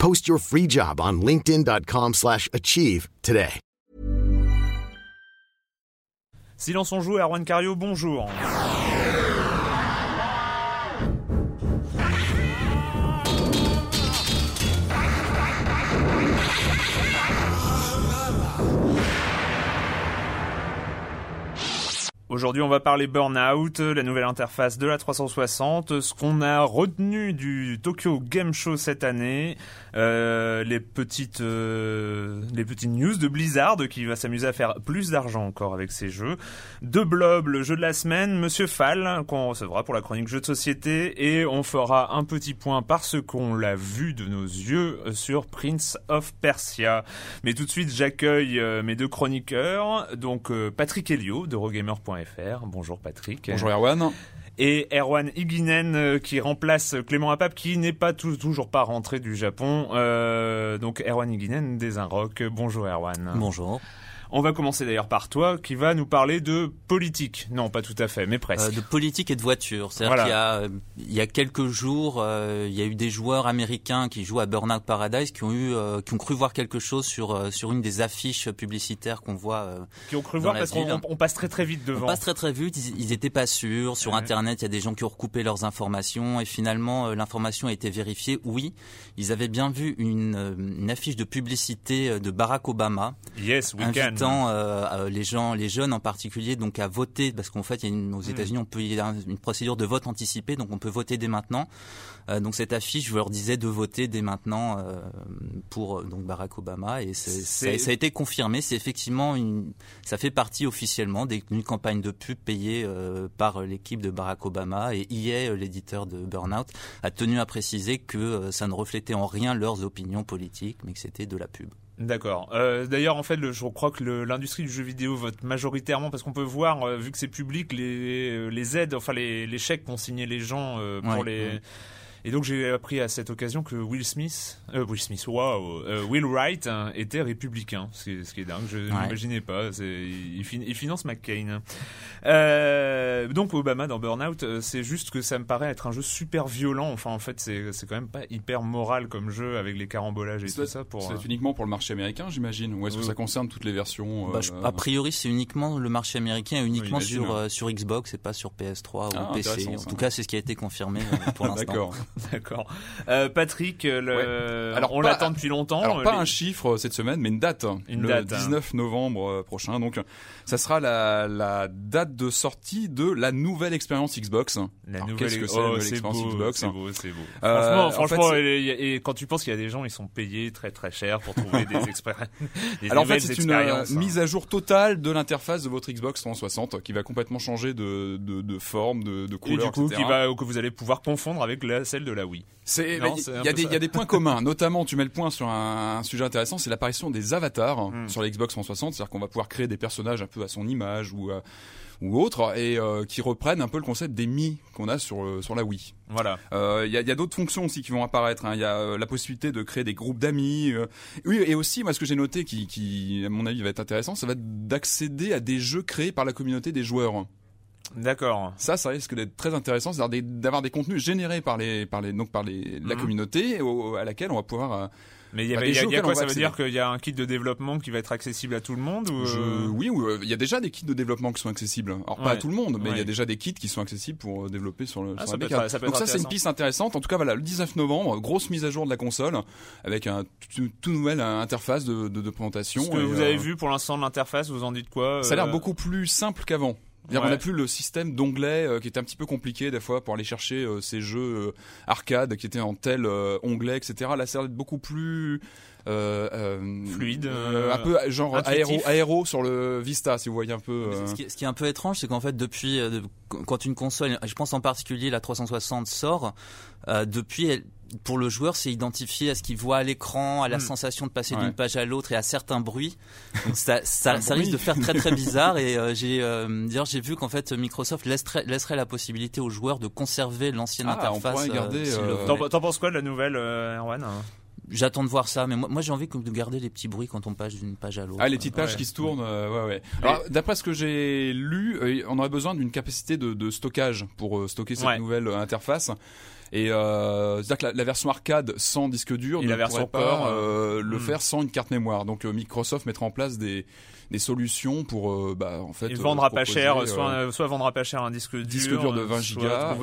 Post your free job on linkedin.com/achieve slash achieve today. Silence on joue, Erwan Cario, bonjour. Aujourd'hui, on va parler Burnout, la nouvelle interface de la 360, ce qu'on a retenu du Tokyo Game Show cette année, euh, les petites euh, les petites news de Blizzard qui va s'amuser à faire plus d'argent encore avec ses jeux, de Blob, le jeu de la semaine, Monsieur Fall qu'on recevra pour la chronique jeux de société et on fera un petit point parce qu'on l'a vu de nos yeux sur Prince of Persia. Mais tout de suite, j'accueille euh, mes deux chroniqueurs, donc euh, Patrick Helio de Rogamer.fr. Bonjour Patrick. Bonjour Erwan. Et Erwan Higinen euh, qui remplace Clément Apap qui n'est pas tou- toujours pas rentré du Japon. Donc Erwan Higinen des Inrock. Bonjour Erwan. Bonjour. On va commencer d'ailleurs par toi qui va nous parler de politique. Non, pas tout à fait, mais presque. Euh, de politique et de voiture. C'est-à-dire Voilà. qu'il y a, euh, il y a quelques jours, euh, il y a eu des joueurs américains qui jouent à Burnout Paradise qui ont eu, euh, qui ont cru voir quelque chose sur sur une des affiches publicitaires qu'on voit. qui ont cru voir parce qu'on on- on passe très très vite On devant. passe très très vite, ils, ils étaient pas sûrs. Sur Ouais. Internet, il y a des gens qui ont recoupé leurs informations et finalement l'information a été vérifiée. Oui, ils avaient bien vu une, une affiche de publicité de Barack Obama Yes, we can. Euh, euh, les gens, les jeunes en particulier, donc à voter, parce qu'en fait, il y a une, aux États-Unis, on peut il y a une procédure de vote anticipé, donc on peut voter dès maintenant. Euh, donc cette affiche, je leur disais de voter dès maintenant euh, pour donc Barack Obama, et ça, ça a été confirmé. C'est effectivement une, ça fait partie officiellement d'une campagne de pub payée par l'équipe de Barack Obama, et EA, l'éditeur de Burnout, a tenu à préciser que ça ne reflétait en rien leurs opinions politiques, mais que c'était de la pub. D'accord. Euh, D'ailleurs, en fait, le- je crois que l'industrie du jeu vidéo vote majoritairement parce qu'on peut voir, euh, vu que c'est public, les, les aides, enfin les, les chèques qu'ont signé les gens euh, pour Ouais, les. ouais. Et donc j'ai appris à cette occasion que Will Smith, euh, Will Smith, waouh, euh, Will Wright hein, était républicain, ce qui est, ce qui est dingue. Je n'imaginais pas. C'est- Il, fin- il finance McCain. Euh, donc Obama dans Burnout, euh, c'est juste que ça me paraît être un jeu super violent. Enfin, en fait, c'est c'est quand même pas hyper moral comme jeu avec les carambolages et C'est tout ça. Pour c'est euh, uniquement pour le marché américain, j'imagine Ou est-ce que ça concerne toutes les versions Bah, je- a priori, c'est uniquement le marché américain et uniquement Oui, sur, euh, sur Xbox et pas sur PS3 ou Ah, PC. En ça. tout cas, c'est ce qui a été confirmé euh, pour l'instant. D'accord. D'accord. Euh, Patrick, euh, le... Alors, on l'attend depuis longtemps. Alors euh, pas les- un chiffre euh, cette semaine, mais une date. Une le date, hein. 19 novembre euh, prochain. Donc, ça sera la, la date de sortie de la nouvelle expérience Xbox. La Alors, nouvelle... qu'est-ce que c'est, oh, la nouvelle c'est expérience beau, Xbox C'est beau, c'est beau. Euh, franchement, en franchement, fait, et, quand tu penses qu'il y a des gens, ils sont payés très très cher pour trouver des expériences. Alors en fait, c'est une euh, mise à jour totale de l'interface de votre Xbox 360 qui va complètement changer de, de, de forme, de, de Et couleur, du coup, etc. qui va, que vous allez pouvoir confondre avec la, celle de la Wii. C'est, il y, a des- ça. il y a des points communs, notamment tu mets le point sur un, un sujet intéressant, c'est l'apparition des avatars Mm. sur la Xbox 360, c'est-à-dire qu'on va pouvoir créer des personnages un peu à son image ou, euh, ou autres, et qui reprennent un peu le concept des Mi qu'on a sur sur la Wii. Voilà. Il y a, y a d'autres fonctions aussi qui vont apparaître. Hein. Il y a la possibilité de créer des groupes d'amis. oui, et aussi moi ce que j'ai noté qui, qui à mon avis va être intéressant, ça va être d'accéder à des jeux créés par la communauté des joueurs. D'accord. Ça, ça risque d'être très intéressant, c'est-à-dire d'avoir des contenus générés par les, par les, donc par les, la mhm. communauté à laquelle on va pouvoir. Euh, mais il y, a, bah, quoi Ça veut dire qu'il y a un kit de développement qui va être accessible à tout le monde ou euh Oui, euh, il y a déjà des kits de développement qui sont accessibles. Alors pas à tout le monde, mais il y a déjà des kits qui sont accessibles pour développer sur le. Ah, sur la ça Donc ça, c'est une piste intéressante. En tout cas, voilà, le 19 novembre, grosse mise à jour de la console avec un tout, tout nouvelle interface de, de, de présentation. Ce que vous avez vu pour l'instant de l'interface, vous en dites quoi Ça a l'air beaucoup plus simple qu'avant. On n'a plus le système d'onglets euh, qui était un petit peu compliqué des fois pour aller chercher euh, ces jeux euh, arcade qui étaient en tel onglet, etc. Là, ça être beaucoup plus fluide, un peu genre aéro, aéro, sur le Vista, si vous voyez un peu. Ce qui, ce, qui, est un peu étrange, c'est qu'en fait, depuis quand une console, je pense en particulier la 360 sort, depuis elle pour le joueur, c'est identifié à ce qu'il voit à l'écran, à la hmm. sensation de passer d'une page à l'autre et à certains bruits. Donc ça, ça, ça risque de faire très très bizarre. Et euh, j'ai euh, d'ailleurs j'ai vu qu'en fait Microsoft laisserait, laisserait la possibilité aux joueurs de conserver l'ancienne ah, interface. Euh, T'en penses quoi de la nouvelle, Erwan J'attends de voir ça, mais moi, moi j'ai envie de garder les petits bruits quand on passe d'une page à l'autre. Ah, les petites pages qui se tournent, ouais, ouais. Alors, d'après ce que j'ai lu, on aurait besoin d'une capacité de, de, stockage pour stocker cette nouvelle interface. Et euh, c'est-à-dire que la, version arcade sans disque dur ne la version pourrait pas euh, le hmm. faire sans une carte mémoire. Donc euh, Microsoft mettra en place des des solutions pour euh, bah en fait il vendra pas cher euh, soit euh, soit vendra pas cher un disque dur disque dur de 20 gigas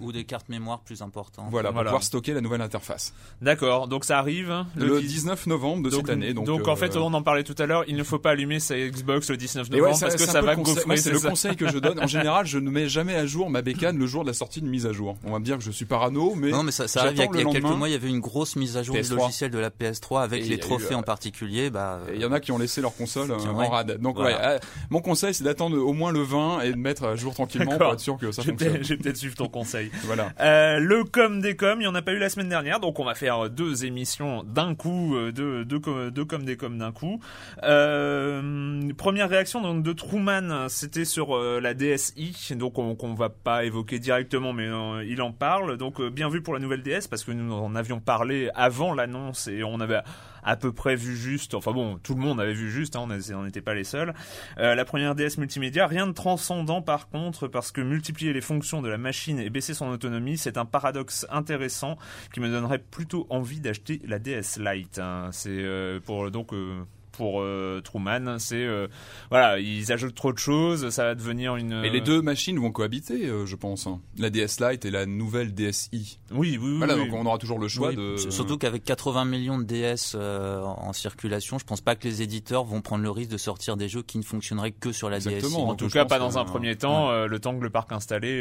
ou des cartes mémoire plus importantes. voilà pour pouvoir stocker la nouvelle interface. D'accord donc ça arrive hein, le, 19 novembre de cette année donc donc en fait on en parlait tout à l'heure il ne faut pas allumer sa Xbox le 19 novembre parce que ça va c'est le conseil que je donne. En général je ne mets jamais à jour ma bécane le jour de la sortie de mise à jour. On va me dire que je suis parano mais non mais ça, ça arrive il y a, quelques mois il y avait une grosse mise à jour du logiciel de la PS3 avec les trophées en particulier bah il y en a qui ont laissé leur console en rade donc euh, mon conseil, c'est d'attendre au moins le 20 et de mettre à jour tranquillement pour être sûr que ça fonctionne. Je vais peut-être suivre ton conseil. voilà. Euh, le com des com, il n'y en a pas eu la semaine dernière, donc on va faire deux émissions d'un coup, euh, deux, deux, deux com des com d'un coup. première réaction donc de Truman, c'était sur la DSi, donc on, qu'on va pas évoquer directement, mais il en parle. Donc bien vu pour la nouvelle DS parce que nous en avions parlé avant l'annonce et on avait à peu près vu juste. Enfin bon, tout le monde avait vu juste, hein, on n'était pas les seuls. Euh, la première DS multimédia, rien de transcendant par contre, parce que multiplier les fonctions de la machine et baisser son autonomie, c'est un paradoxe intéressant qui me donnerait plutôt envie d'acheter la DS Lite. Hein. C'est euh, pour donc euh, pour euh, Truman, c'est euh, voilà, ils ajoutent trop de choses, ça va devenir une. Et les deux machines vont cohabiter, euh, je pense. Hein. La DS Lite et la nouvelle DSi. Oui, oui, oui. Voilà, donc on aura toujours le choix de. Surtout qu'avec 80 millions de DS en circulation, je pense pas que les éditeurs vont prendre le risque de sortir des jeux qui ne fonctionneraient que sur la Exactement. DSi. En tout cas, pas dans un premier temps. le temps que le parc installé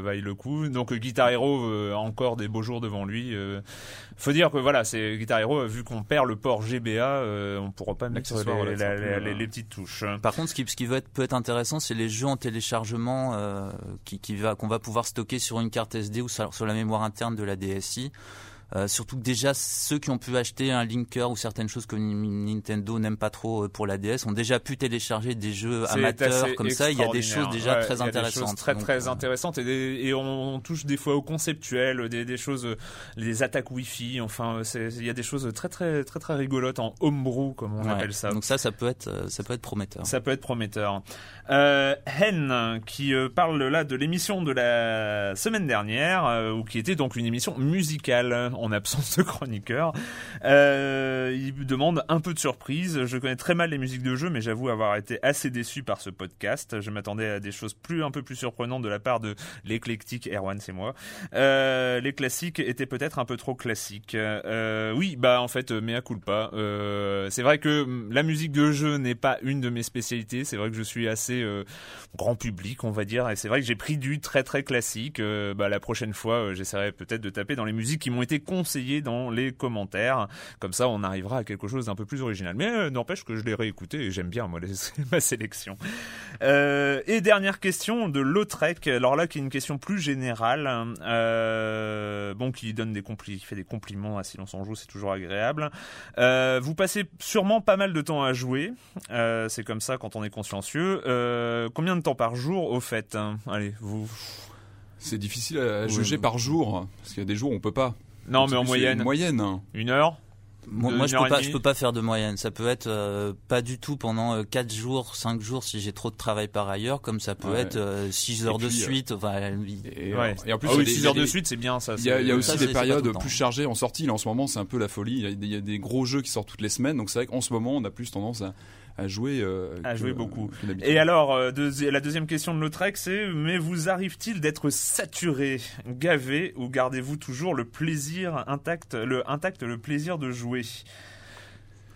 vaille le coup. Donc Guitar Hero a encore des beaux jours devant lui. faut dire que voilà, c'est Guitar Hero vu qu'on perd le port GBA, on pourra pas mettre les, les, petites touches. Par contre, ce qui, ce qui être, peut être intéressant, c'est les jeux en téléchargement euh, qui, qui va, qu'on va pouvoir stocker sur une carte SD ou sur la mémoire interne de la DSI. Euh, surtout que déjà ceux qui ont pu acheter un linker ou certaines choses que Nintendo n'aime pas trop euh, pour la DS ont déjà pu télécharger des jeux amateurs comme ça. Il y a des choses déjà très intéressantes. très très euh, intéressantes et, et on, touche des fois au conceptuel, des, des choses, les attaques Wi-Fi. Enfin, il y a des choses très très très très rigolotes en homebrew comme on appelle ça. Donc ça, ça peut être ça peut être prometteur. Ça peut être prometteur. Euh, Hen qui parle là de l'émission de la semaine dernière ou qui était donc une émission musicale en absence de chroniqueur. Euh, il demande un peu de surprise. Je connais très mal les musiques de jeu, mais j'avoue avoir été assez déçu par ce podcast. Je m'attendais à des choses plus un peu plus surprenantes de la part de l'éclectique Erwan, c'est moi. Euh, les classiques étaient peut-être un peu trop classiques. Euh, oui, bah en fait, mea culpa. Euh, c'est vrai que la musique de jeu n'est pas une de mes spécialités. C'est vrai que je suis assez euh, grand public, on va dire, et c'est vrai que j'ai pris du très très classique. bah la prochaine fois, j'essaierai peut-être de taper dans les musiques qui m'ont été conseiller dans les commentaires. Comme ça, on arrivera à quelque chose d'un peu plus original. Mais n'empêche que je l'ai réécouté et j'aime bien moi ma sélection. et dernière question de Lautrec. Alors là, qui est une question plus générale. bon, qui donne des compliments, qui fait des compliments à Silence en joue, c'est toujours agréable. vous passez sûrement pas mal de temps à jouer. c'est comme ça quand on est consciencieux. combien de temps par jour au fait? Allez, vous. C'est difficile à juger par jour, parce qu'il y a des jours où on peut pas. Non, mais en moyenne. Une moyenne. Hein. Une heure moi, je peux pas, je peux pas faire de moyenne. Ça peut être euh, pas du tout pendant 4 euh, jours, 5 jours si j'ai trop de travail par ailleurs, comme ça peut être 6 euh, heures de suite. Enfin, et, et, en plus, ah 6 heures de suite, c'est bien ça. Il y a, y a aussi des périodes plus chargées en sortie. Là, en ce moment, c'est un peu la folie. Il y, y, a des gros jeux qui sortent toutes les semaines, donc c'est vrai qu'en ce moment, on a plus tendance à à jouer, euh, à jouer beaucoup. Et alors, euh, la deuxième question de Lautrec, c'est mais vous arrive-t-il d'être saturé, gavé, ou gardez-vous toujours le plaisir intact, le intact, le plaisir de jouer?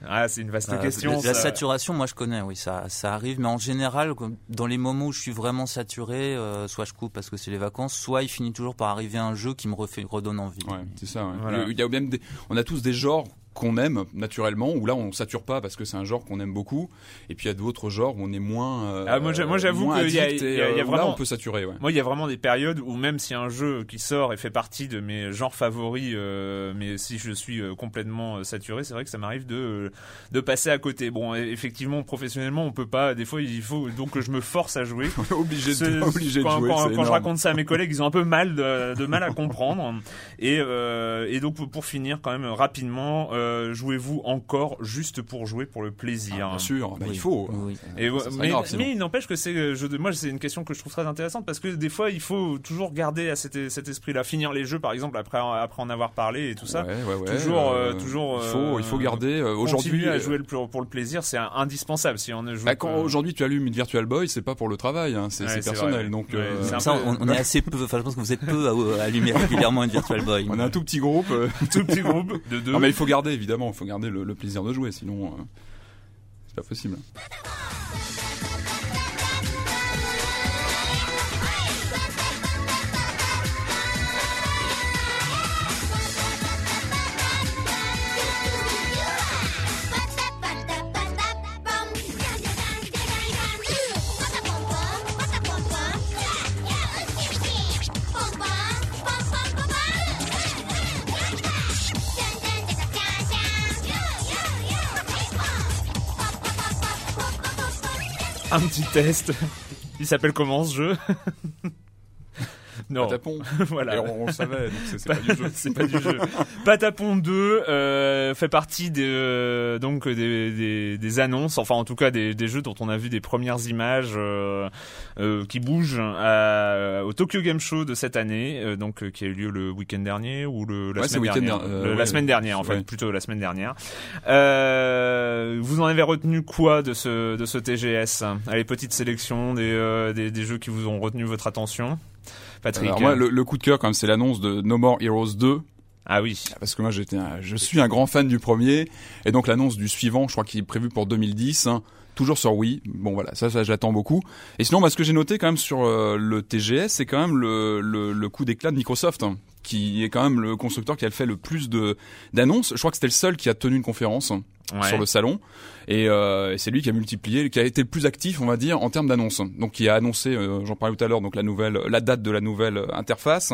Ah, c'est une vaste euh, question. La, saturation, moi je connais, oui, ça, ça arrive, mais en général, dans les moments où je suis vraiment saturé, soit je coupe parce que c'est les vacances, soit il finit toujours par arriver un jeu qui me refait, redonne envie. Ouais, c'est ça. Il y a même on a tous des genres qu'on aime naturellement où là on sature pas parce que c'est un genre qu'on aime beaucoup et puis il y a d'autres genres où on est moins euh, ah, moi j'avoue qu'il y, a, y a euh, vraiment on peut saturer ouais. moi il y a vraiment des périodes où même si un jeu qui sort et fait partie de mes genres favoris euh, mais si je suis complètement saturé c'est vrai que ça m'arrive de de passer à côté. Bon effectivement professionnellement on peut pas. Des fois il faut donc je me force à jouer. Obligé de, obligé quand, de jouer quand, quand je raconte ça à mes collègues ils ont un peu mal de, de mal à comprendre. Et et donc pour finir quand même rapidement euh, jouez-vous encore juste pour jouer pour le plaisir ah, Bien sûr, bah, il faut. Et, mais, il n'empêche que c'est, je, moi c'est une question que je trouve très intéressante parce que des fois il faut toujours garder à cet, cet esprit-là, finir les jeux par exemple après après en avoir parlé et tout ça. toujours, euh, toujours. Il faut, il faut euh, garder aujourd'hui à jouer pour le plaisir, c'est indispensable si on joue. Bah, quand aujourd'hui tu allumes une Virtual Boy, c'est pas pour le travail, hein, c'est personnel. Donc ça, on, est assez peu. Enfin, je pense que vous êtes peu à, allumer régulièrement une Virtual Boy. On est un tout petit groupe, tout petit groupe de deux. Non mais il faut garder évidemment il faut garder le, plaisir de jouer, sinon euh, c'est pas possible. Un petit test. Il s'appelle comment ce jeu? Non. Patapon. voilà. Et on, le savait, donc c'est pas, du jeu. c'est pas du jeu. Patapon 2 euh, fait partie des, euh, donc des, des, des, annonces, enfin en tout cas des, des, jeux dont on a vu des premières images euh, euh qui bougent à, au Tokyo Game Show de cette année, euh, donc qui a eu lieu le week-end dernier ou le la semaine dernière. la semaine dernière en fait, plutôt la semaine dernière. vous en avez retenu quoi de ce de ce TGS Allez, petite sélection des, des, des jeux qui vous ont retenu votre attention? Patrick. Alors moi, le, coup de cœur, quand même, c'est l'annonce de No More Heroes 2. Ah oui. Parce que moi, j'étais, je suis un grand fan du premier, et donc l'annonce du suivant, je crois qu'il est prévu pour 2010. Hein, toujours sur Wii. Bon voilà, ça, ça j'attends beaucoup. Et sinon, moi, ce que j'ai noté quand même sur euh, le TGS, c'est quand même le, le, le coup d'éclat de Microsoft, hein, qui est quand même le constructeur qui a fait le plus de d'annonces. Je crois que c'était le seul qui a tenu une conférence sur le salon. Et, euh, c'est lui qui a multiplié, qui a été le plus actif, on va dire, en termes d'annonces. Donc, qui a annoncé, euh, j'en parlais tout à l'heure, donc la nouvelle, la date de la nouvelle interface,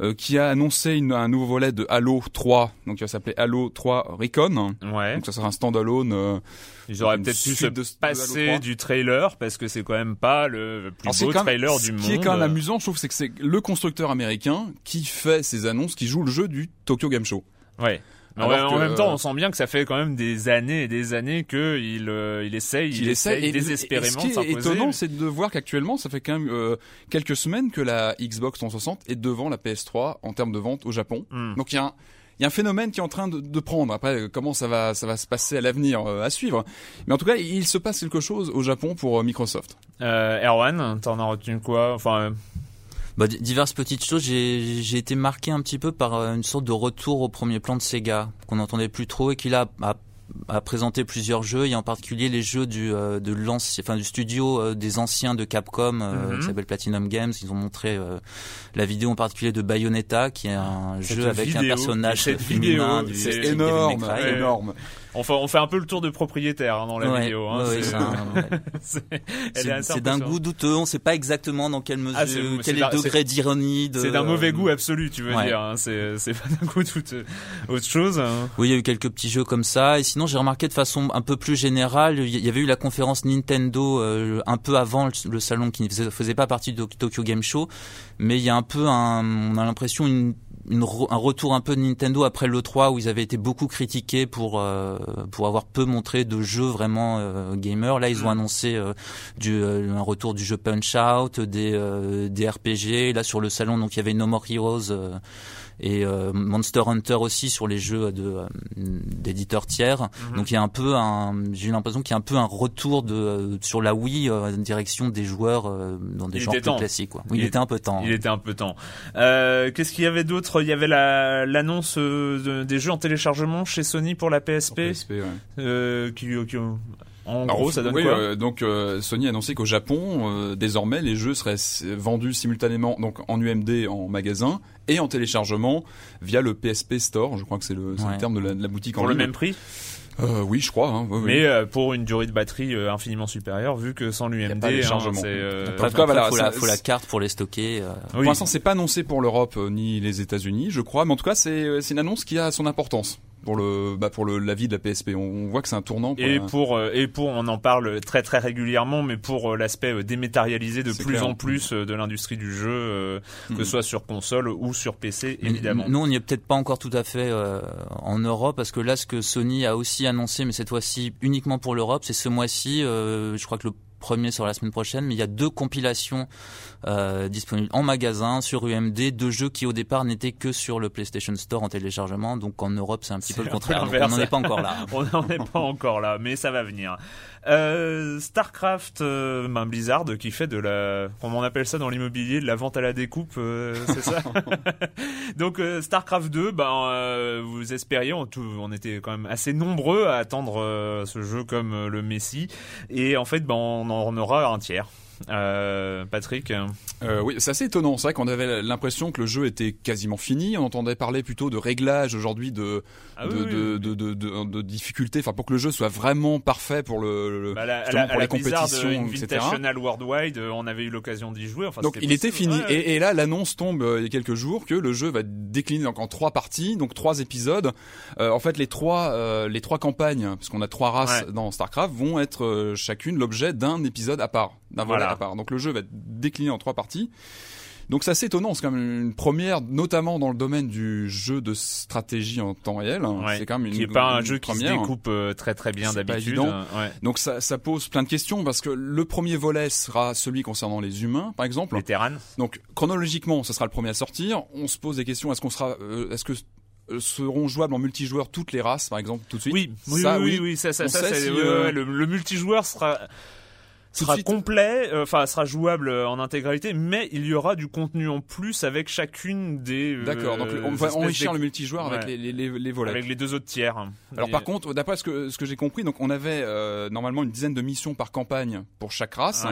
euh, qui a annoncé une, un nouveau volet de Halo 3, donc qui va s'appeler Halo 3 Recon. Ouais. Donc ça sera un standalone. Euh, Ils auraient peut-être pu se de, passer du trailer parce que c'est quand même pas le plus beau trailer du monde. Ce qui est quand même amusant, je trouve, c'est que c'est le constructeur américain qui fait ces annonces, qui joue le jeu du Tokyo Game Show. Ouais en même temps, on sent bien que ça fait quand même des années et des années qu'il euh, il essaye, il, essaye, désespérément. Et ce qui est étonnant, c'est de voir qu'actuellement, ça fait quand même euh, quelques semaines que la Xbox 360 est devant la PS3 en termes de vente au Japon. Hmm. Donc il y a un il y a un phénomène qui est en train de, de prendre. Après, comment ça va, ça va se passer à l'avenir, euh, à suivre. Mais en tout cas, il se passe quelque chose au Japon pour Microsoft. Euh, Erwan, t'en as retenu quoi? Enfin, bah, diverses petites choses. J'ai été marqué un petit peu par euh, une sorte de retour au premier plan de Sega qu'on n'entendait plus trop et qui là a a présenté plusieurs jeux, et en particulier les jeux du de enfin du studio des anciens de Capcom mm-hmm. qui s'appelle Platinum Games. Ils ont montré la vidéo en particulier de Bayonetta, qui est un jeu avec un personnage féminin. C'est énorme, énorme. On fait, on fait un peu le tour de propriétaire hein, dans la vidéo. Hein, c'est d'un goût douteux. On ne sait pas exactement dans quelle ah, mesure, quel est, le degré d'ironie. C'est d'un mauvais goût absolu, tu veux dire. Hein, c'est pas d'un goût douteux. Autre chose. Hein. Oui, il y a eu quelques petits jeux comme ça. Et sinon, j'ai remarqué de façon un peu plus générale, il y avait eu la conférence Nintendo euh, un peu avant le, salon qui ne faisait, faisait pas partie de Tokyo Game Show, mais il y a un peu un, on a l'impression une un retour un peu de Nintendo après le 3 où ils avaient été beaucoup critiqués pour euh, pour avoir peu montré de jeux vraiment euh, gamers. Là, ils ont mm. annoncé euh, du, un retour du jeu Punch Out, des des RPG. Là sur le salon, donc il y avait No More Heroes et euh, Monster Hunter aussi sur les jeux de euh, d'éditeurs tiers. Mhm. Donc il y a un peu un, j'ai l'impression qu'il y a un peu un retour de euh, sur la Wii en direction des joueurs dans des genres plus classiques. Quoi. Oui, il, était un peu temps. Il était un peu temps. Qu'est-ce qu'il y avait d'autre? Il y avait l'annonce des jeux en téléchargement chez Sony pour la PSP. PSP ouais. qui, qui en gros, ça donne quoi euh, Donc euh, Sony a annoncé qu'au Japon, euh, désormais, les jeux seraient vendus simultanément donc en UMD en magasin et en téléchargement via le PSP Store. Je crois que c'est le, terme de la, boutique en ligne. Pour le même prix? Euh, oui, je crois. Hein, Mais pour une durée de batterie infiniment supérieure, vu que sans l'UMD, hein, c'est. En tout voilà, faut, la, faut la carte pour les stocker. Pour l'instant, c'est pas annoncé pour l'Europe ni les États-Unis, je crois. Mais en tout cas, c'est une annonce qui a son importance pour le bah pour le la vie de la PSP. On, voit que c'est un tournant. Pour et pour euh, et pour on en parle très très régulièrement, mais pour euh, l'aspect euh, dématérialisé de plus en plus de l'industrie du jeu, que ce mhm. soit sur console ou sur PC évidemment. Nous on n'y est peut-être pas encore tout à fait en Europe parce que là ce que Sony a aussi annoncé, mais cette fois-ci uniquement pour l'Europe, c'est ce mois-ci. je crois que le premier sur la semaine prochaine, mais il y a deux compilations euh, disponibles en magasin sur UMD, deux jeux qui au départ n'étaient que sur le PlayStation Store en téléchargement. Donc en Europe, c'est un petit peu le contraire. on n'en est pas encore là. on n'en est pas encore là, mais ça va venir. Euh, Starcraft, euh, ben Blizzard qui fait de la, comment on appelle ça dans l'immobilier, de la vente à la découpe, euh, c'est ça. Donc euh, Starcraft 2, ben vous espériez, on, tout, on était quand même assez nombreux à attendre ce jeu comme le Messi, et en fait, ben on en aura un tiers. Euh, Patrick euh, Oui, c'est assez étonnant. C'est vrai qu'on avait l'impression que le jeu était quasiment fini. On entendait parler plutôt de réglage aujourd'hui, de, ah de, de, de, de, difficultés, enfin pour que le jeu soit vraiment parfait pour le, bah, la, pour la, compétition, etc. Worldwide, euh, on avait eu l'occasion d'y jouer. donc il était fini. Et, et, là, l'annonce tombe euh, il y a quelques jours que le jeu va décliner donc en trois parties, donc trois épisodes. Euh, en fait, les trois euh, les trois campagnes, parce qu'on a trois races dans Starcraft, vont être chacune l'objet d'un épisode à part, d'un volet à part. Donc le jeu va être décliné en trois parties. Donc c'est assez étonnant, c'est quand même une première, notamment dans le domaine du jeu de stratégie en temps réel. c'est quand même une, qui est pas un jeu qui se découpe euh, très très bien d'habitude. Donc ça, ça pose plein de questions parce que le premier volet sera celui concernant les humains, par exemple. Les Terrans. Donc chronologiquement, ce sera le premier à sortir. On se pose des questions est-ce qu'on sera, euh, est-ce que euh, seront jouables en multijoueur toutes les races, par exemple, tout de suite? Oui, oui, oui, oui, ça, ça, ça, le, multijoueur sera sera complet, euh, enfin sera jouable euh, en intégralité, mais il y aura du contenu en plus avec chacune des. Euh, D'accord, donc on va enrichir le multijoueur avec les, les, les, volets. Avec les deux autres tiers. Alors par contre, d'après ce que ce que j'ai compris, donc on avait normalement une dizaine de missions par campagne pour chaque race.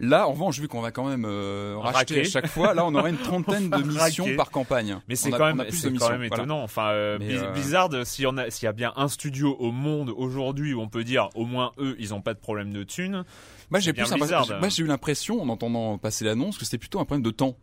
Là, en revanche, vu qu'on va quand même racheter à chaque fois, là, on aurait une trentaine de missions par campagne. Mais c'est quand, même, c'est quand même étonnant. Enfin, Blizzard, s'il y, a, s'il y a bien un studio au monde aujourd'hui où on peut dire au moins eux, ils ont pas de problème de thunes, moi, j'ai plus moi, j'ai eu l'impression, en entendant passer l'annonce, que c'était plutôt un problème de temps.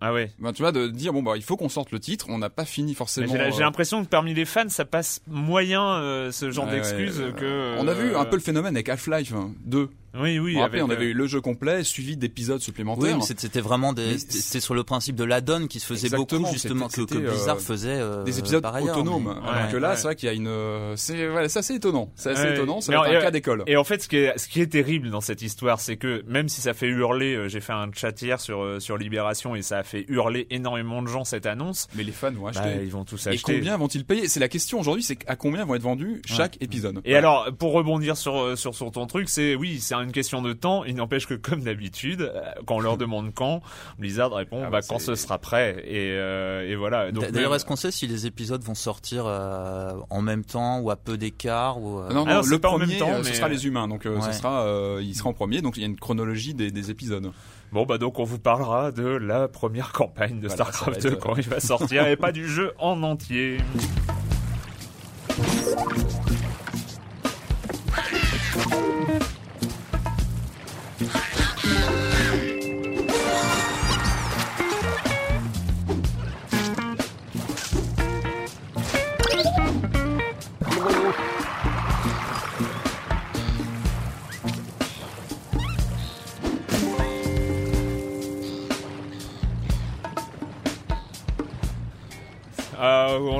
Ah ouais. Ben, tu vois, de dire bon bah il faut qu'on sorte le titre, on n'a pas fini forcément. J'ai euh, l'impression que parmi les fans, ça passe moyen euh, ce genre d'excuses que. On a vu un peu le phénomène avec Half-Life 2. Oui, oui. après, on avait euh, eu le jeu complet suivi d'épisodes supplémentaires. Oui, c'était vraiment des, c'était sur le principe de l'add-on qui se faisait beaucoup justement que, que, Blizzard euh, faisait euh, des épisodes autonomes. Alors que là, c'est vrai qu'il y a une, c'est, voilà, c'est assez étonnant. C'est assez étonnant. C'est un cas d'école. Et en fait, ce qui est, ce qui est terrible dans cette histoire, c'est que même si ça fait hurler, j'ai fait un chat hier sur sur Libération et ça a fait hurler énormément de gens cette annonce. Mais les fans vont bah, acheter. ils vont tous acheter. Et combien vont-ils payer? C'est la question aujourd'hui. C'est à combien vont être vendus chaque épisode. Et alors, pour rebondir sur sur sur ton truc, c'est oui, c'est un une question de temps. Il n'empêche que, comme d'habitude, quand on leur demande quand, Blizzard répond ah bah, bah, quand ce sera prêt. Et, et voilà. D'ailleurs, est-ce qu'on sait si les épisodes vont sortir en même temps ou à peu d'écart ou Non, non, le pas premier, en même temps, ce sera les humains. Donc, ce sera, il sera en premier. Donc, il y a une chronologie des, des épisodes. Bon bah donc on vous parlera de la première campagne de StarCraft 2 quand il va sortir et pas du jeu en entier.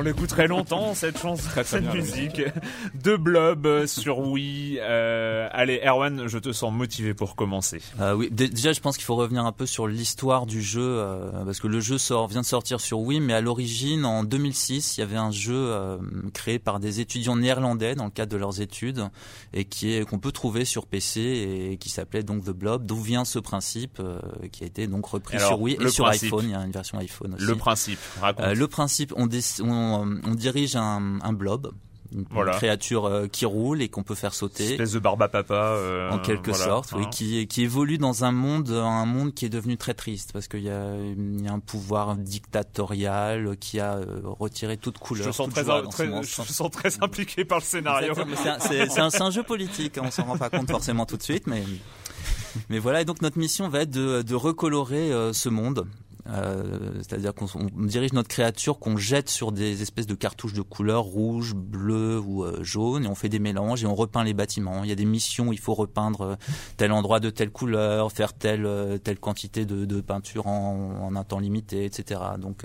On l'écoute très longtemps cette chanson, cette musique de Blob sur Wii. Euh, allez, Erwan, je te sens motivé pour commencer. Euh, oui, déjà, je pense qu'il faut revenir un peu sur l'histoire du jeu euh, parce que le jeu sort, vient de sortir sur Wii, mais à l'origine, en 2006, il y avait un jeu créé par des étudiants néerlandais dans le cadre de leurs études et qui est qu'on peut trouver sur PC et qui s'appelait donc The Blob. D'où vient ce principe qui a été donc repris sur Wii et sur iPhone. Il y a une version iPhone aussi. Le principe, raconte. le principe, on, on, on dirige un, un blob une, créature euh, qui roule et qu'on peut faire sauter. Une espèce de barbe à papa. Euh, en quelque sorte, oui, hein. qui, qui évolue dans un monde, un monde qui est devenu très triste parce qu'il y, y, a un pouvoir dictatorial qui a euh, retiré toute couleur. Je sens, très, je sens très impliqué par le scénario. C'est un, un, jeu politique, hein, on s'en rend pas compte forcément tout de suite, mais mais voilà. Et donc notre mission va être de, de recolorer ce monde euh, c'est-à-dire qu'on dirige notre créature qu'on jette sur des espèces de cartouches de couleurs rouge, bleu ou euh, jaune et on fait des mélanges et on repeint les bâtiments. Il y a des missions où il faut repeindre euh, tel endroit de telle couleur, faire telle telle quantité de, de peinture en, en, un temps limité, etc. Donc,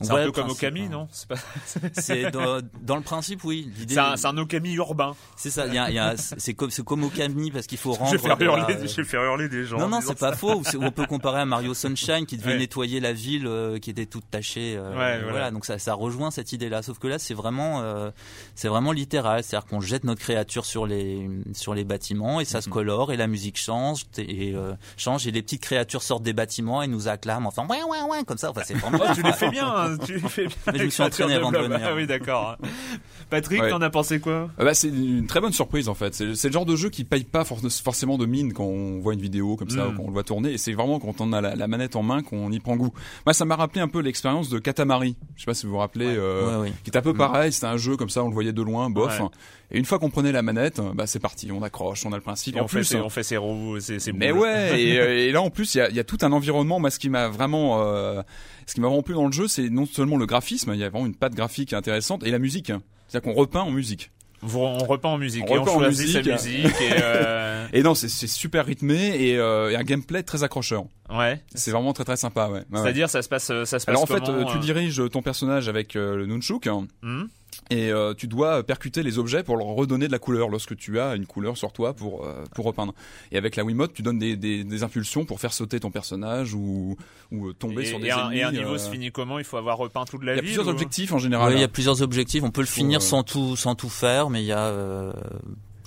c'est un peu comme Okami, non? C'est dans, dans, le principe, oui. C'est un, un, Okami urbain. C'est ça. Il y a, y a, c'est comme c'est comme Okami parce qu'il faut rendre. Je vais faire hurler, je vais faire hurler des gens. Non non, c'est pas faux. On peut comparer à Mario Sunshine qui devenait nettoyer la ville euh, qui était toute tachée. Euh, voilà. donc ça, ça rejoint cette idée-là. Sauf que là, c'est vraiment, euh, c'est vraiment littéral. C'est-à-dire qu'on jette notre créature sur les sur les bâtiments et ça se mhm. colore et la musique change et change et les petites créatures sortent des bâtiments et nous acclament enfin ouais ouais ouais comme ça. Enfin, c'est vraiment. Oh, tu les fais bien. Hein, tu les fais bien. Mais je me suis entraîné avant de venir. Ah oui, d'accord. Patrick, t'en as pensé quoi? Ah bah, c'est une très bonne surprise en fait. C'est le genre de jeu qui paye pas forcément de mine quand on voit une vidéo comme ça, ou mm. quand on le voit tourner. Et c'est vraiment quand on a la, la manette en main qu'on y prend goût. Moi, ça m'a rappelé un peu l'expérience de Katamari. Je sais pas si vous vous rappelez, euh, qui est un peu mm. pareil. C'était un jeu comme ça, on le voyait de loin, bof. Et une fois qu'on prenait la manette, bah c'est parti, on accroche, on a le principe. Et en on, plus, fait, on fait ses roues, ses, Mais ouais, euh, et, là en plus, il y a, y a, tout un environnement. Moi, ce qui m'a vraiment, euh, ce qui m'a vraiment plu dans le jeu, c'est non seulement le graphisme, il y a vraiment une patte graphique intéressante, et la musique. C'est-à-dire qu'on repeint en musique. On repeint en musique on et on choisit musique. sa musique et, euh... et non c'est super rythmé et, euh, et, un gameplay très accrocheur. Ouais. C'est vraiment très très sympa ouais. C'est-à-dire ça se passe ça se passe Alors en fait tu euh diriges ton personnage avec euh, le nunchuk. Mmh et euh, tu dois percuter les objets pour leur redonner de la couleur lorsque tu as une couleur sur toi pour euh, pour repeindre. Et avec la Wiimote, tu donnes des, des, des, impulsions pour faire sauter ton personnage ou ou euh, tomber sur des et ennemis. et un niveau se finit comment? Il faut avoir repeint toute la ville. Il y a plusieurs objectifs en général. Oui, il y a plusieurs objectifs. On peut le finir sans tout sans tout faire, mais il y a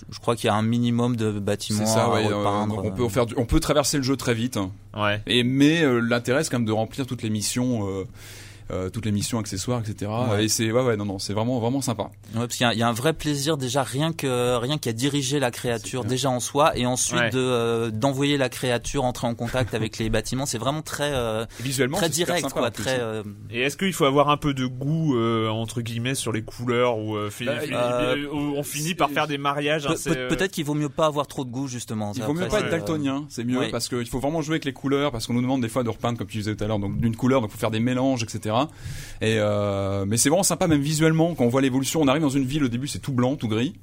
je crois qu'il y a un minimum de bâtiments ça, à repeindre. on peut faire, on peut traverser le jeu très vite. Ouais. Et mais l'intérêt c'est quand même de remplir toutes les missions euh, toutes les missions accessoires, etc. Et c'est ouais ouais non non c'est vraiment vraiment sympa. Ouais, parce qu'il y, y, a un vrai plaisir déjà rien que rien qu'à diriger la créature déjà en soi et ensuite de euh, d'envoyer la créature entrer en contact avec les bâtiments. C'est vraiment très euh, visuellement très direct quoi. Très. Hein. Et est-ce qu'il faut avoir un peu de goût entre guillemets sur les couleurs ou bah, on finit par faire des mariages. Hein, peut-être qu'il vaut mieux pas avoir trop de goût justement. Il vaut mieux pas être daltonien, c'est mieux parce qu'il faut vraiment jouer avec les couleurs parce qu'on nous demande des fois de repeindre comme tu disais tout à l'heure donc d'une couleur donc faut faire des mélanges etc. Et euh, mais c'est vraiment sympa même visuellement quand on voit l'évolution. On arrive dans une ville au début c'est tout blanc, tout gris.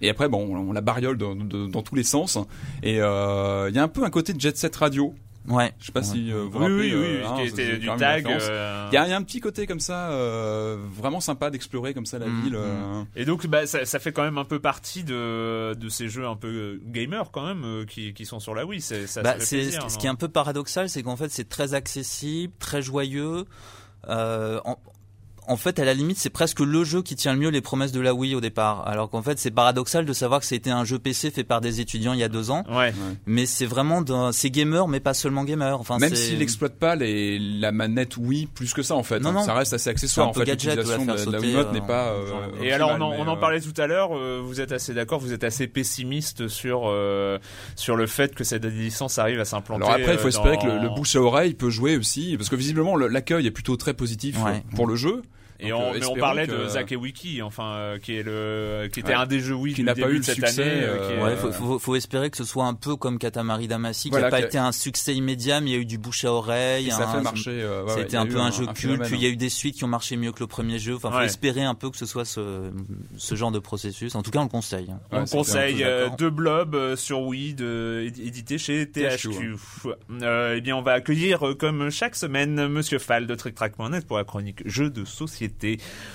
Et après, bon, on la bariole dans tous les sens. Et euh, il y a un peu un côté de jet set radio. Ouais. Je sais pas si euh, vous oui, rappelez. Oui, oui, oui. Hein, était du tag. Il y, a, un petit côté comme ça, vraiment sympa d'explorer comme ça la mm, ville. Et donc, bah, ça, ça, fait quand même un peu partie de, de ces jeux un peu gamers quand même qui, qui sont sur la Wii. Ça, ça bah, plaisir, ce, ce qui est un peu paradoxal, c'est qu'en fait, c'est très accessible, très joyeux. Euh, en fait, à la limite, c'est presque le jeu qui tient le mieux les promesses de la Wii au départ. Alors qu'en fait, c'est paradoxal de savoir que c'était un jeu PC fait par des étudiants il y a deux ans. Ouais. Mais c'est vraiment, c'est gamer, mais pas seulement gamer. Enfin, même s'il n'exploite pas les, la manette Wii plus que ça en fait. Non, non. Ça reste assez accessoire. En fait, l'utilisation de, la Wiimote n'est pas. Euh, et alors, on en, on en parlait tout à l'heure. vous êtes assez d'accord, vous êtes assez pessimiste sur sur le fait que cette licence arrive à s'implanter. Alors après, il faut espérer que le, le, bouche à oreille peut jouer aussi, parce que visiblement l'accueil est plutôt très positif pour le jeu. Et on, euh, mais on parlait de Zack et Wiki, enfin, euh, qui est le, qui était un des jeux Wii qui n'a pas eu cette succès, année. Euh, ouais, faut, faut, faut, espérer que ce soit un peu comme Katamari Damacy, qui n'a pas été un succès immédiat, mais il y a eu du bouche à oreille. ça a fait marcher. Ouais, C'était un peu un jeu culte. Puis il y a eu des suites qui ont marché mieux que le premier jeu. Enfin, faut espérer un peu que ce soit ce, ce genre de processus. En tout cas, on le conseille. On conseille deux blobs sur Wii, de, édité chez THQ. eh bien, on va accueillir comme chaque semaine Monsieur Fall de TrickTrack.net pour la chronique jeux de société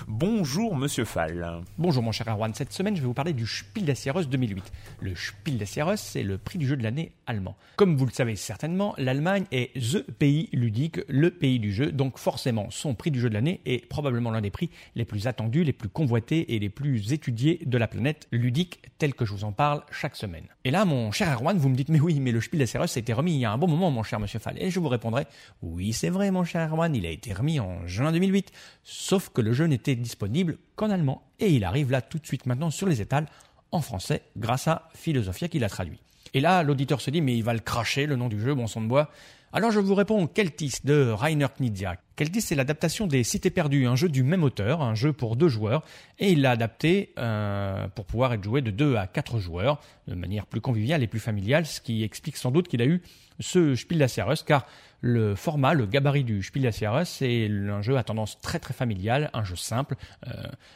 Bonjour Monsieur Fall. Bonjour mon cher Erwan. Cette semaine, je vais vous parler du Spiel des Jahres 2008. Le Spiel des Jahres, c'est le prix du jeu de l'année allemand. Comme vous le savez certainement, l'Allemagne est THE pays ludique, le pays du jeu. Donc forcément, son prix du jeu de l'année est probablement l'un des prix les plus attendus, les plus convoités et les plus étudiés de la planète ludique, tel que je vous en parle chaque semaine. Et là, mon cher Erwan, vous me dites, mais oui, mais le Spiel des Jahres a été remis il y a un bon moment, mon cher Monsieur Fall. Et je vous répondrai, oui, c'est vrai, mon cher Erwan, il a été remis en juin 2008. Sauf que le jeu n'était disponible qu'en allemand. Et il arrive là tout de suite maintenant sur les étals en français grâce à Philosophia qui l'a traduit. Et là, l'auditeur se dit, mais il va le cracher, le nom du jeu, bon sang de bois. Alors je vous réponds Keltis de Rainer Knizia. Keltis, c'est l'adaptation des Cités perdues, un jeu du même auteur, un jeu pour deux joueurs, et il l'a adapté euh, pour pouvoir être joué de deux à quatre joueurs, de manière plus conviviale et plus familiale, ce qui explique sans doute qu'il a eu ce Spiel car le format, le gabarit du Spiel des Jahres, c'est un jeu à tendance très très familiale, un jeu simple. Euh,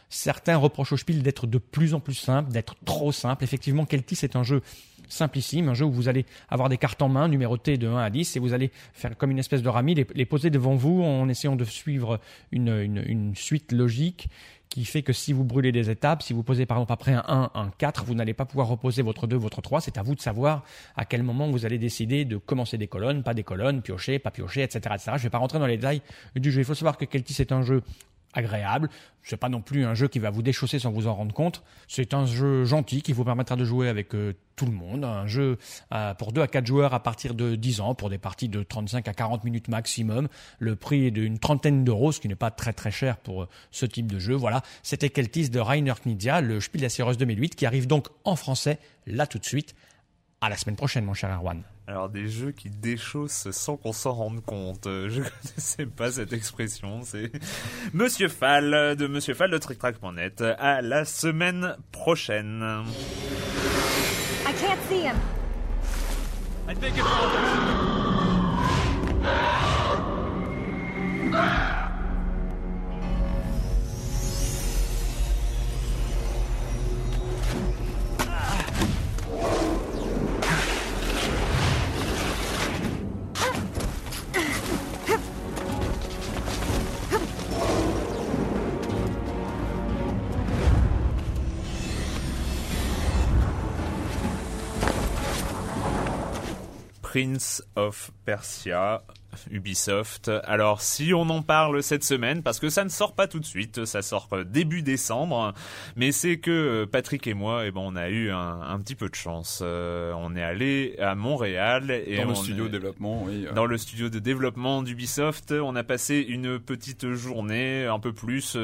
certains reprochent au Spiel d'être de plus en plus simple, d'être trop simple. Effectivement, Keltis est un jeu simplissime, un jeu où vous allez avoir des cartes en main numérotées de 1 à 10 et vous allez faire comme une espèce de rami, les, poser devant vous en essayant de suivre une, une suite logique qui fait que si vous brûlez des étapes, si vous posez par exemple après un 1, un 4, vous n'allez pas pouvoir reposer votre 2, votre 3. C'est à vous de savoir à quel moment vous allez décider de commencer des colonnes, pas des colonnes, piocher, pas piocher, etc. etc. Je ne vais pas rentrer dans les détails du jeu. Il faut savoir que Keltis est un jeu agréable. C'est pas non plus un jeu qui va vous déchausser sans vous en rendre compte. C'est un jeu gentil qui vous permettra de jouer avec euh, tout le monde. Un jeu euh, pour 2 à 4 joueurs à partir de 10 ans pour des parties de 35 à 40 minutes maximum. Le prix est d'une trentaine d'euros, ce qui n'est pas très très cher pour euh, ce type de jeu. Voilà, c'était Keltis de Rainer Knizia, le Spiel des Jahres 2008 qui arrive donc en français là tout de suite. À la semaine prochaine, mon cher Erwan. Alors des jeux qui déchaussent sans qu'on s'en rende compte. Je connaissais pas cette expression. C'est Monsieur Fall de Monsieur Fall de TrickTrack.net. À la semaine prochaine. I can't see him. I think Prince of Persia Ubisoft. Alors si on en parle cette semaine, parce que ça ne sort pas tout de suite, ça sort euh, début décembre, mais c'est que euh, Patrick et moi, eh ben, on a eu un, petit peu de chance. Euh, on est allé à Montréal et dans le studio de développement, oui. Dans le studio de développement d'Ubisoft, on a passé une petite journée, un peu plus,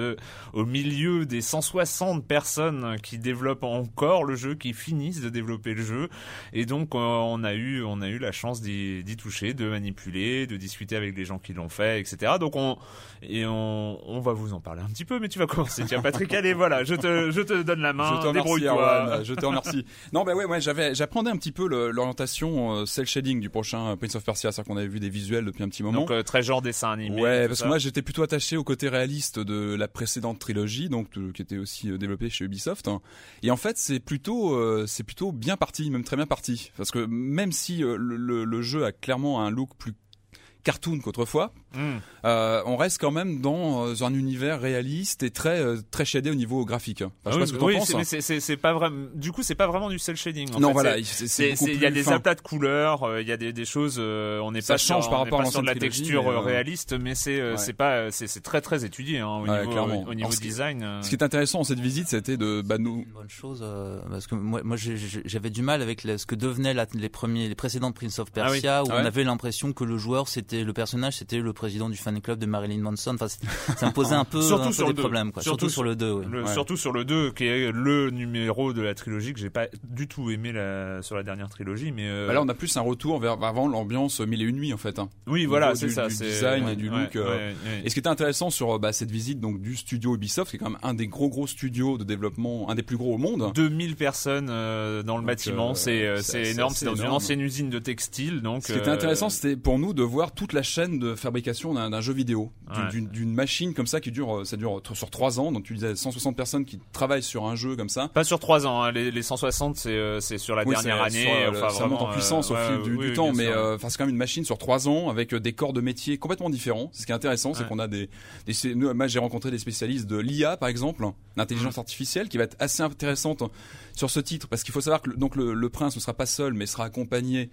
au milieu des 160 personnes qui développent encore le jeu, qui finissent de développer le jeu, et donc on a eu, on a eu la chance d'y toucher, de manipuler, de discuter avec des gens qui l'ont fait, etc. Donc on et on, on, va vous en parler un petit peu, mais tu vas commencer. Tiens, Patrick, allez, voilà, je te, je te donne la main. Je te remercie, je te remercie. non, ben ouais, ouais, j'avais, j'apprenais un petit peu l'orientation euh, cel shading du prochain Prince of Persia, c'est-à-dire qu'on avait vu des visuels depuis un petit moment. Donc euh, très genre dessin animé. Ouais, parce que moi j'étais plutôt attaché au côté réaliste de la précédente trilogie, donc qui était aussi euh, développée chez Ubisoft. Hein. Et en fait, c'est plutôt, c'est plutôt bien parti, même très bien parti, parce que même si le, le, le jeu a clairement un look plus cartoon qu'autrefois, hmm. on reste quand même dans un univers réaliste et très très shadé au niveau graphique. Enfin, oui, oui mais c'est pas vraiment. Du coup, c'est pas vraiment du cel shading. En non, fait. voilà, il y a des aplats de couleurs, il y a des, des choses. on n'est pas change par rapport à de la texture réaliste, mais c'est c'est pas c'est très très étudié hein, au niveau au niveau design. Ce qui est intéressant dans cette visite, c'était de bah, nous. Une bonne chose parce que moi moi j'avais du mal avec ce que devenaient les premiers les précédents Prince of ah Persia où ah on avait l'impression que le joueur c'était le personnage c'était le président du fan club de Marilyn Manson. Enfin, ça me posait un peu, surtout un peu sur des problèmes. Quoi. Surtout, sur le 2. Surtout sur le 2 qui est le numéro de la trilogie que j'ai pas du tout aimé la, sur la dernière trilogie. Mais euh, bah là on a plus un retour vers avant l'ambiance mille et une nuits en fait. Hein. Oui voilà c'est ça. Du design et du look. Euh. Et ce qui était intéressant sur bah, cette visite donc du studio Ubisoft qui est quand même un des gros gros studios de développement, un des plus gros au monde. 2000 personnes euh, dans le bâtiment, c'est c'est énorme. C'est dans une ancienne usine de textile donc. Ce qui était intéressant c'était pour nous de voir toute la chaîne de fabrication d'un jeu vidéo, d'une machine comme ça qui dure, ça dure sur trois ans. Donc tu disais 160 personnes qui travaillent sur un jeu comme ça. Pas sur trois ans, hein. les, 160 c'est euh, c'est sur la dernière année. Sur, ça monte en puissance au fil du, temps, mais euh, c'est quand même une machine sur trois ans avec euh, des corps de métier complètement différents. Ce qui est intéressant, c'est qu'on a des, des moi j'ai rencontré des spécialistes de l'IA par exemple, l'intelligence artificielle, qui va être assez intéressante sur ce titre parce qu'il faut savoir que donc le, le, prince ne sera pas seul, mais sera accompagné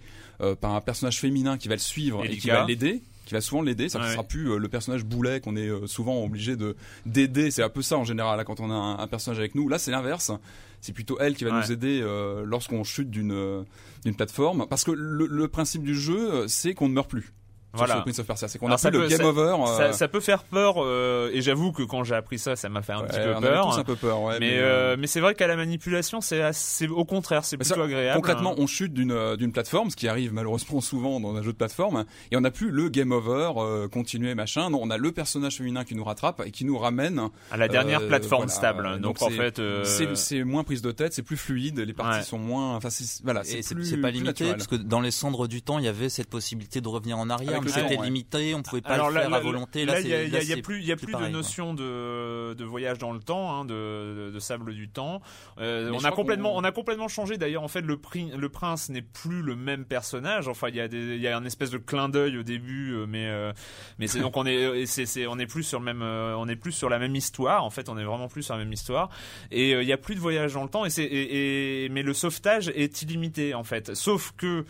par un personnage féminin qui va le suivre et qui va l'aider qui va souvent l'aider. Ça ne sera plus euh, le personnage boulet qu'on est euh, souvent obligé de d'aider. C'est un peu ça en général là, quand on a un, personnage avec nous. Là, c'est l'inverse. C'est plutôt elle qui va nous aider euh, lorsqu'on chute d'une d'une plateforme. Parce que le, le principe du jeu, c'est qu'on ne meurt plus voilà. Prince of Persia. C'est qu'on a le game over. Euh, ça, peut faire peur, euh, et j'avoue que quand j'ai appris ça, ça m'a fait un petit peu peur. un peu peur, ouais, mais, euh, mais, c'est vrai qu'à la manipulation, c'est au contraire, c'est plutôt agréable. Concrètement, hein. on chute d'une d'une plateforme, ce qui arrive malheureusement souvent dans un jeu de plateforme, et on n'a plus le game over, continuer machin. Non, on a le personnage féminin qui nous rattrape et qui nous ramène à la dernière plateforme stable. Donc, en fait, c'est moins prise de tête, c'est plus fluide, les parties sont moins. Enfin, voilà, c'est pas limité parce que dans les cendres du temps, il y avait cette possibilité de revenir en arrière c'était limité, on pouvait pas le faire à volonté. Là, il y, a plus, y a plus de notion de, de voyage dans le temps, hein, de, de, sable du temps. Euh, on a complètement, on... a complètement changé. D'ailleurs, en fait, le, le prince n'est plus le même personnage. Enfin, il y a des, il y a un espèce de clin d'œil au début, euh, mais euh, mais c'est donc on est, c'est, on est plus sur le même, on est plus sur la même histoire. En fait, on est vraiment plus sur la même histoire. Et il y a plus de voyage dans le temps. Et c'est, et, mais le sauvetage est illimité en fait. Sauf que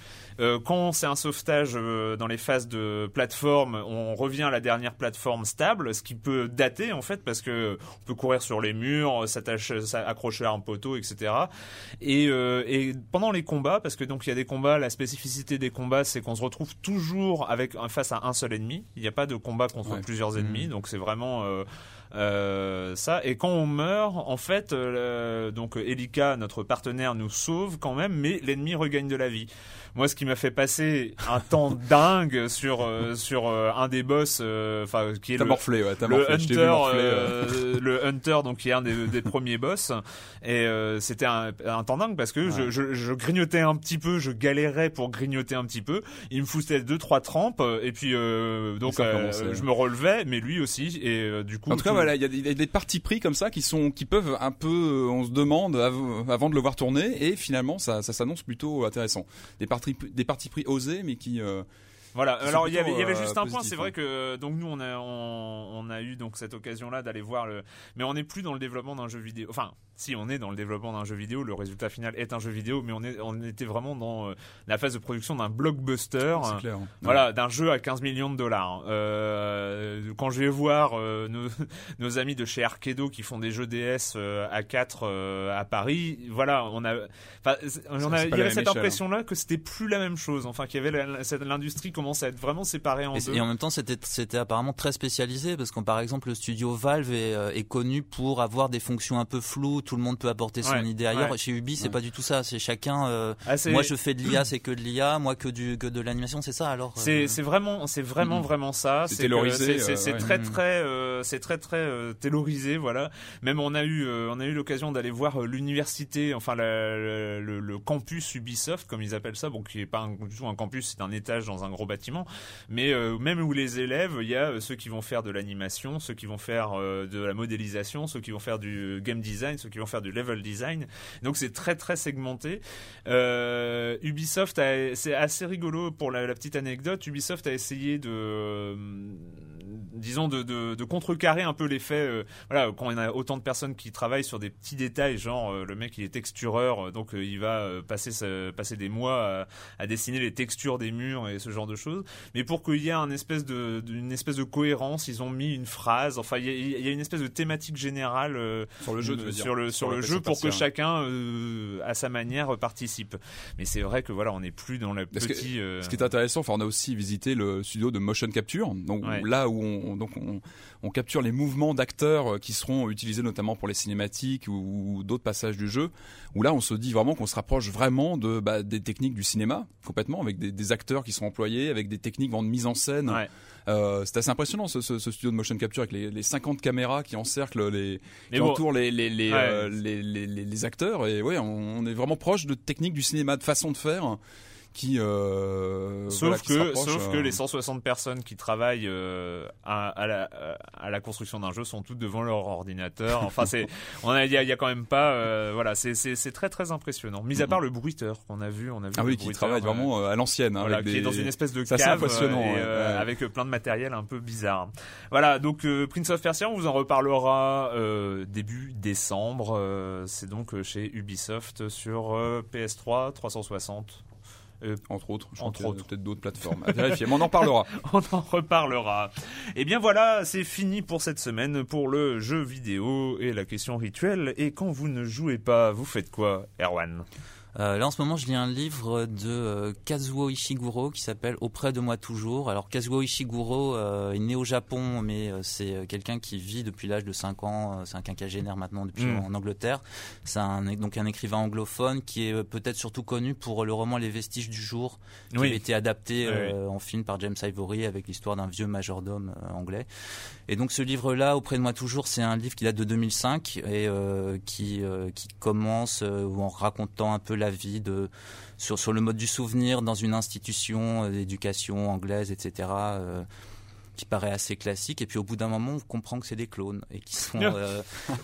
quand c'est un sauvetage dans les phases de plateforme, on revient à la dernière plateforme stable, ce qui peut dater en fait parce que on peut courir sur les murs, s'attacher, accrocher à un poteau, etc. Et, euh, et pendant les combats, parce que donc il y a des combats, la spécificité des combats, c'est qu'on se retrouve toujours avec face à un seul ennemi. Il n'y a pas de combat contre plusieurs ennemis, mmh. donc c'est vraiment euh, euh, ça. Et quand on meurt, en fait, donc Elika, notre partenaire, nous sauve quand même, mais l'ennemi regagne de la vie. Moi, ce qui m'a fait passer un temps dingue sur euh, sur euh, un des boss, euh, enfin qui est le, morflé, ouais, le hunter, le hunter, donc qui est un des, des premiers boss. Et c'était un, un, temps dingue parce que je, je, je, grignotais un petit peu, je galérais pour grignoter un petit peu. Il me foutait deux trois trempes et puis donc je me relevais, mais lui aussi. Et du coup, en tout, cas, voilà, il y, a des parties pris comme ça qui sont qui peuvent un peu, on se demande avant de le voir tourner, et finalement ça, ça s'annonce plutôt intéressant. Des parties des partis pris osés, mais qui euh, voilà. Alors il y avait, il y avait juste un point, c'est vrai hein. que donc nous on a on, a eu donc cette occasion là d'aller voir le, mais on n'est plus dans le développement d'un jeu vidéo. Enfin, si on est dans le développement d'un jeu vidéo, le résultat final est un jeu vidéo, mais on est on était vraiment dans euh, la phase de production d'un blockbuster. Clair, Voilà, d'un jeu à 15 millions de dollars. Euh, quand je vais voir euh, nos, nos, amis de chez Arkedo qui font des jeux DS à 4 à Paris, voilà, on a, on a, il y avait cette impression là que c'était plus la même chose. Enfin, qu'il y avait l'industrie commence à être vraiment séparé en deux. Et en même temps, c'était c'était apparemment très spécialisé parce qu'on par exemple le studio Valve est, euh, est, connu pour avoir des fonctions un peu floues. Tout le monde peut apporter son idée ailleurs. Chez Ubi, c'est pas du tout ça. C'est chacun. Euh, ah, moi, je fais de l'IA, c'est que de l'IA. Moi, que du que de l'animation, c'est ça. Alors. C'est euh, c'est vraiment c'est vraiment mm-hmm. vraiment ça. C'est C'est très très c'est très très taylorisé. Voilà. Même on a eu on a eu l'occasion d'aller voir l'université, enfin le, le, campus Ubisoft comme ils appellent ça, bon qui est pas du tout un campus, c'est un étage dans un gros bâtiment, mais même où les élèves, il y a ceux qui vont faire de l'animation, ceux qui vont faire de la modélisation, ceux qui vont faire du game design, ceux qui vont faire du level design. Donc c'est très très segmenté. Ubisoft, c'est assez rigolo pour la, petite anecdote. Ubisoft a essayé de disons de, de, contrecarrer un peu l'effet euh, voilà quand on a autant de personnes qui travaillent sur des petits détails genre euh, le mec il est textureur euh, donc il va passer passer des mois à, dessiner les textures des murs et ce genre de choses. Mais pour qu'il y ait un espèce de une espèce de cohérence ils ont mis une phrase enfin il y, a, une espèce de thématique générale sur le jeu sur le sur, le jeu pour que chacun à sa manière participe. Mais c'est vrai que voilà on n'est plus dans le petit ce qui est intéressant enfin on a aussi visité le studio de motion capture donc là où on on, donc on, capture les mouvements d'acteurs euh, qui seront utilisés notamment pour les cinématiques ou, d'autres passages du jeu. Où là, on se dit vraiment qu'on se rapproche vraiment de bah, des techniques du cinéma complètement, avec des, acteurs qui sont employés, avec des techniques de mise en scène. Euh, c'est assez impressionnant ce, studio de motion capture avec les, 50 caméras qui encerclent les, qui entourent les euh, les, les, acteurs et ouais, on, est vraiment proche de techniques du cinéma, de façon de faire qui euh, sauf que sauf que euh, les 160 personnes qui travaillent euh, à, à, la, à la construction d'un jeu sont toutes devant leur ordinateur. Enfin c'est on a il y, a quand même pas euh, voilà c'est très très impressionnant. Mis à part le bruiteur qu'on a vu on a vu ah oui qui travaille vraiment à l'ancienne hein, voilà, qui est dans une espèce de cave impressionnant, avec plein de matériel un peu bizarre. Voilà donc Prince of Persia on vous en reparlera début décembre c'est donc chez Ubisoft sur PS3 360 euh, entre autres, entre autres, peut-être d'autres plateformes. À vérifier, mais on en parlera. on en reparlera. Et eh bien voilà, c'est fini pour cette semaine pour le jeu vidéo et la question rituelle. Et quand vous ne jouez pas, vous faites quoi, Erwan? Euh, là en ce moment je lis un livre de euh, Kazuo Ishiguro qui s'appelle Auprès de moi toujours. Alors Kazuo Ishiguro euh, est né au Japon mais euh, c'est quelqu'un qui vit depuis l'âge de 5 ans, c'est un quinquagénaire maintenant depuis mm. en Angleterre. C'est un, donc un écrivain anglophone qui est peut-être surtout connu pour le roman Les vestiges du jour qui a été adapté en film par James Ivory avec l'histoire d'un vieux majordome anglais. Et donc ce livre-là, Auprès de moi toujours, c'est un livre qui date de 2005 et qui, qui commence en racontant un peu la vie sur le mode du souvenir dans une institution d'éducation anglaise, etc qui paraît assez classique et puis au bout d'un moment on comprend que c'est des clones et qui sont euh,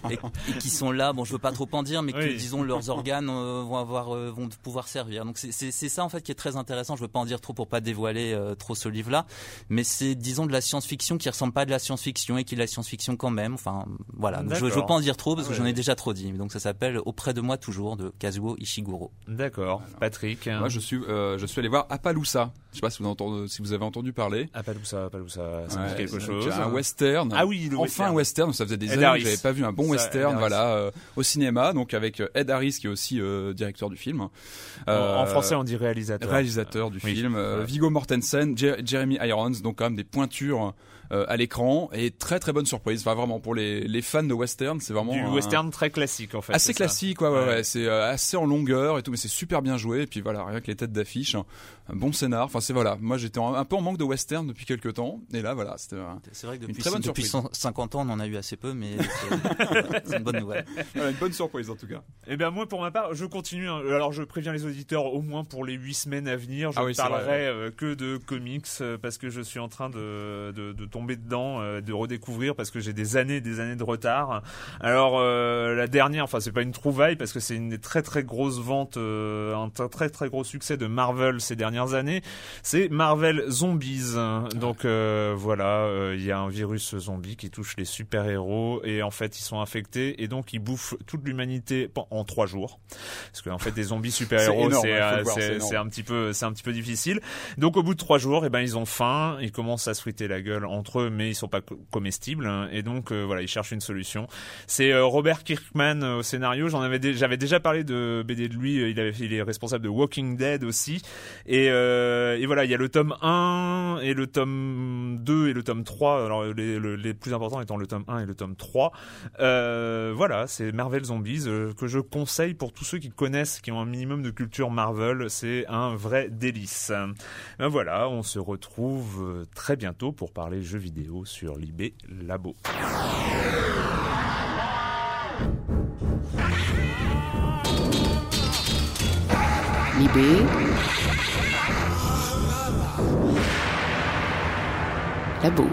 et, qui sont là. Bon je veux pas trop en dire mais que disons leurs organes euh, vont avoir euh, vont pouvoir servir. Donc c'est ça en fait qui est très intéressant. Je veux pas en dire trop pour pas dévoiler trop ce livre là mais c'est disons de la science-fiction qui ressemble pas à de la science-fiction et qui est de la science-fiction quand même. Enfin voilà. Je, veux pas en dire trop parce que j'en ai déjà trop dit. Donc ça s'appelle auprès de moi toujours de Kazuo Ishiguro. D'accord. Patrick moi je suis je suis allé voir Appaloosa je sais pas si vous, entendez, si vous avez entendu parler Appaloosa Appaloosa ça quelque chose. Un western. Ah oui, enfin un western. Ça faisait des années que j'avais pas vu un bon western, voilà, euh, au cinéma. Donc avec euh, Ed Harris qui est aussi euh, directeur du film. en français, on dit réalisateur. Réalisateur du film. Vigo Mortensen, Jeremy Irons, donc quand même des pointures euh, à l'écran et très très bonne surprise. Enfin vraiment pour les, les fans de western, c'est vraiment du western très classique en fait. Assez classique, ouais, ouais, ouais. c'est euh, assez en longueur et tout, mais c'est super bien joué. Et puis voilà, rien que les têtes d'affiche, un bon scénar. Enfin c'est voilà, moi j'étais un peu en manque de western depuis quelques temps et là voilà, c'était. C'est vrai que depuis, depuis 50 ans on en a eu assez peu, mais c'est une bonne nouvelle. une bonne surprise en tout cas. Et eh bien moi pour ma part, je continue. Hein. Alors je préviens les auditeurs au moins pour les 8 semaines à venir, je ah ne parlerai euh, que de comics parce que je suis en train de, de, de tomber dedans, euh, de redécouvrir parce que j'ai des années, des années de retard. Alors euh, la dernière, enfin c'est pas une trouvaille parce que c'est une des très très grosses ventes, euh, un très très gros succès de Marvel ces dernières années. C'est Marvel Zombies. Donc voilà, il y a un virus zombie qui touche les super héros et en fait ils sont infectés et donc ils bouffent toute l'humanité en trois jours. Parce qu'en fait des zombies super héros c'est un petit peu c'est un petit peu difficile. Donc au bout de trois jours, et eh ben ils ont faim, ils commencent à se friter la gueule eux, mais ils sont pas comestibles. Hein. et donc euh, voilà, ils cherchent une solution. C'est euh, Robert Kirkman euh, au scénario. J'en avais, j'avais déjà parlé de BD de lui. Il est responsable de Walking Dead aussi. Et, voilà, il y a le tome 1 et le tome 2 et le tome 3. Alors les, les plus importants étant le tome 1 et le tome 3. voilà, c'est Marvel Zombies que je conseille pour tous ceux qui connaissent, qui ont un minimum de culture Marvel. C'est un vrai délice. Ben voilà, on se retrouve très bientôt pour parler jeux vidéo sur l'IB Labo. L'IB Labo.